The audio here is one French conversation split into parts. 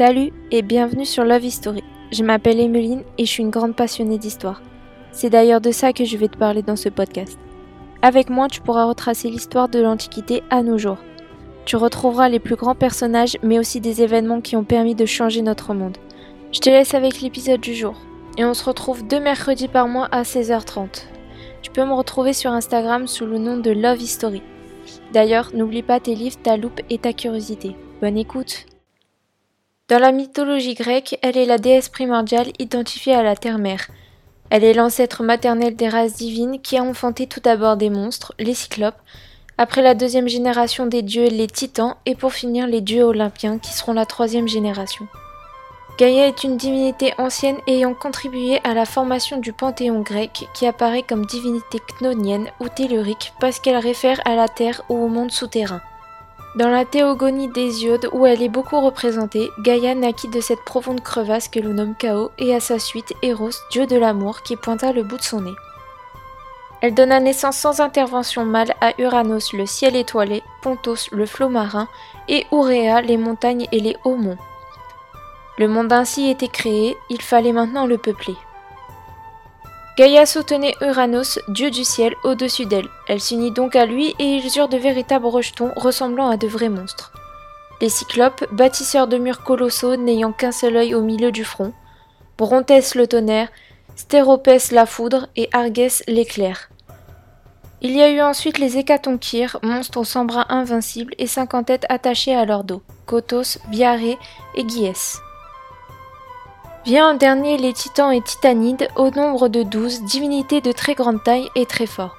Salut et bienvenue sur Love History. Je m'appelle Emeline et je suis une grande passionnée d'histoire. C'est d'ailleurs de ça que je vais te parler dans ce podcast. Avec moi, tu pourras retracer l'histoire de l'Antiquité à nos jours. Tu retrouveras les plus grands personnages mais aussi des événements qui ont permis de changer notre monde. Je te laisse avec l'épisode du jour. Et on se retrouve deux mercredis par mois à 16h30. Tu peux me retrouver sur Instagram sous le nom de Love History. D'ailleurs, n'oublie pas tes livres, ta loupe et ta curiosité. Bonne écoute Dans la mythologie grecque, elle est la déesse primordiale identifiée à la terre-mère. Elle est l'ancêtre maternelle des races divines qui a enfanté tout d'abord des monstres, les cyclopes, après la deuxième génération des dieux, les titans, et pour finir les dieux olympiens qui seront la troisième génération. Gaïa est une divinité ancienne ayant contribué à la formation du panthéon grec qui apparaît comme divinité cnonienne ou tellurique parce qu'elle réfère à la terre ou au monde souterrain. Dans la théogonie d'Hésiode, où elle est beaucoup représentée, Gaïa naquit de cette profonde crevasse que l'on nomme Chaos et à sa suite Eros, dieu de l'amour, qui pointa le bout de son nez. Elle donna naissance sans intervention mâle à Uranos, le ciel étoilé, Pontos, le flot marin, et Ourea, les montagnes et les hauts monts. Le monde ainsi était créé, il fallait maintenant le peupler. Gaïa soutenait Uranos, dieu du ciel, au-dessus d'elle. Elle s'unit donc à lui et ils eurent de véritables rejetons ressemblant à de vrais monstres. Les cyclopes, bâtisseurs de murs colossaux n'ayant qu'un seul œil au milieu du front, Brontès le tonnerre, Stéropès la foudre et Argès l'éclair. Il y a eu ensuite les Hécatonchires, monstres sans bras invincibles et cinquante têtes attachées à leur dos, Kotos, Biarré et Gyes. Vient en dernier les titans et titanides, au nombre de douze, divinités de très grande taille et très forts.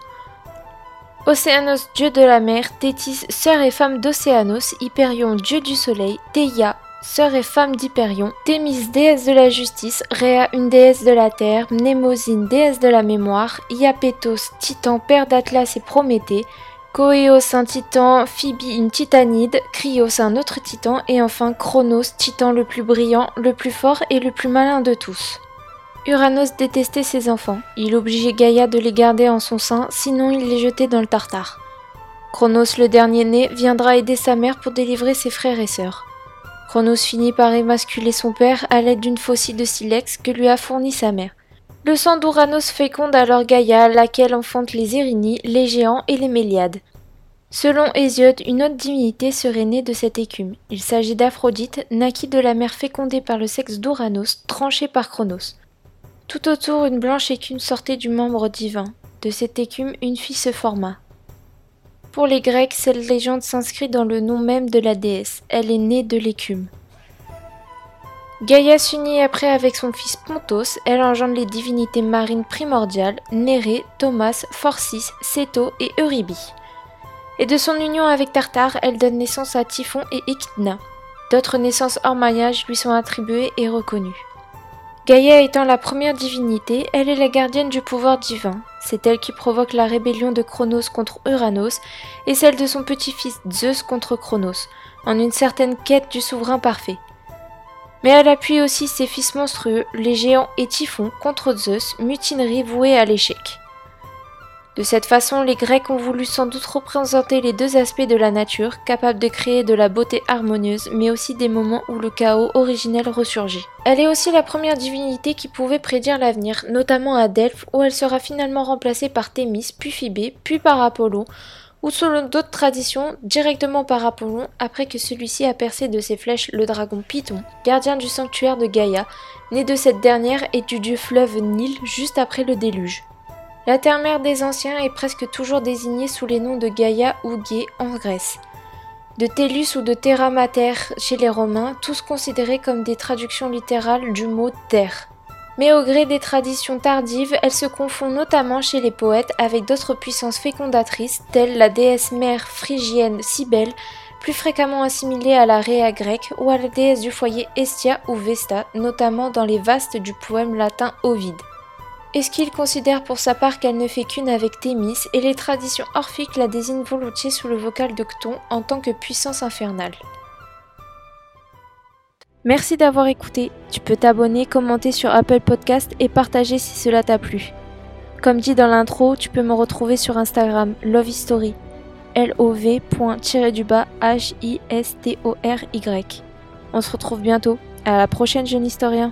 Océanos, dieu de la mer, Thétis, sœur et femme d'Océanos, Hyperion, dieu du soleil, Théia, sœur et femme d'Hyperion, Thémis, déesse de la justice, Rhea, une déesse de la terre, Mnémosine, déesse de la mémoire, Iapétos, titan, père d'Atlas et Prométhée, Coéos, un titan, Phoebe, une titanide, Cryos, un autre titan, et enfin Chronos, titan le plus brillant, le plus fort et le plus malin de tous. Uranos détestait ses enfants. Il obligeait Gaïa de les garder en son sein, sinon il les jetait dans le Tartare. Chronos, le dernier né, viendra aider sa mère pour délivrer ses frères et sœurs. Chronos finit par émasculer son père à l'aide d'une faucille de silex que lui a fournie sa mère. Le sang d'Ouranos féconde alors Gaïa, laquelle enfante les Érinies, les géants et les Méliades. Selon Hésiode, une autre divinité serait née de cette écume. Il s'agit d'Aphrodite, naquit de la mère fécondée par le sexe d'Ouranos, tranchée par Chronos. Tout autour, une blanche écume sortait du membre divin. De cette écume, une fille se forma. Pour les Grecs, cette légende s'inscrit dans le nom même de la déesse. Elle est née de l'écume. Gaïa s'unit après avec son fils Pontos, elle engendre les divinités marines primordiales, Nérée, Thomas, Phorcys, Céto et Eurybi. Et de son union avec Tartare, elle donne naissance à Typhon et Echidna. D'autres naissances hors mariage lui sont attribuées et reconnues. Gaïa étant la première divinité, elle est la gardienne du pouvoir divin. C'est elle qui provoque la rébellion de Cronos contre Uranos et celle de son petit-fils Zeus contre Cronos, en une certaine quête du souverain parfait mais elle appuie aussi ses fils monstrueux, les géants et Typhon, contre Zeus, mutinerie vouée à l'échec. De cette façon, les Grecs ont voulu sans doute représenter les deux aspects de la nature, capables de créer de la beauté harmonieuse, mais aussi des moments où le chaos originel ressurgit. Elle est aussi la première divinité qui pouvait prédire l'avenir, notamment à Delphes, où elle sera finalement remplacée par Thémis, puis Phibé, puis par Apollon, ou selon d'autres traditions, directement par Apollon après que celui-ci a percé de ses flèches le dragon Python, gardien du sanctuaire de Gaïa, né de cette dernière et du dieu fleuve Nil juste après le déluge. La terre-mère des anciens est presque toujours désignée sous les noms de Gaïa ou Gé en Grèce, de Tellus ou de Terra Mater chez les Romains, tous considérés comme des traductions littérales du mot terre mais au gré des traditions tardives, elle se confond notamment chez les poètes avec d'autres puissances fécondatrices telles la déesse mère phrygienne Cybèle, plus fréquemment assimilée à la Réa grecque ou à la déesse du foyer Estia ou Vesta, notamment dans les vastes du poème latin Ovide. Esquil considère pour sa part qu'elle ne fait qu'une avec Thémis et les traditions orphiques la désignent volontiers sous le vocal de Cton en tant que puissance infernale? Merci d'avoir écouté. Tu peux t'abonner, commenter sur Apple Podcast et partager si cela t'a plu. Comme dit dans l'intro, tu peux me retrouver sur Instagram Love History. L-O-V.-H-I-S-T-O-R-Y. On se retrouve bientôt. À la prochaine, jeune historien.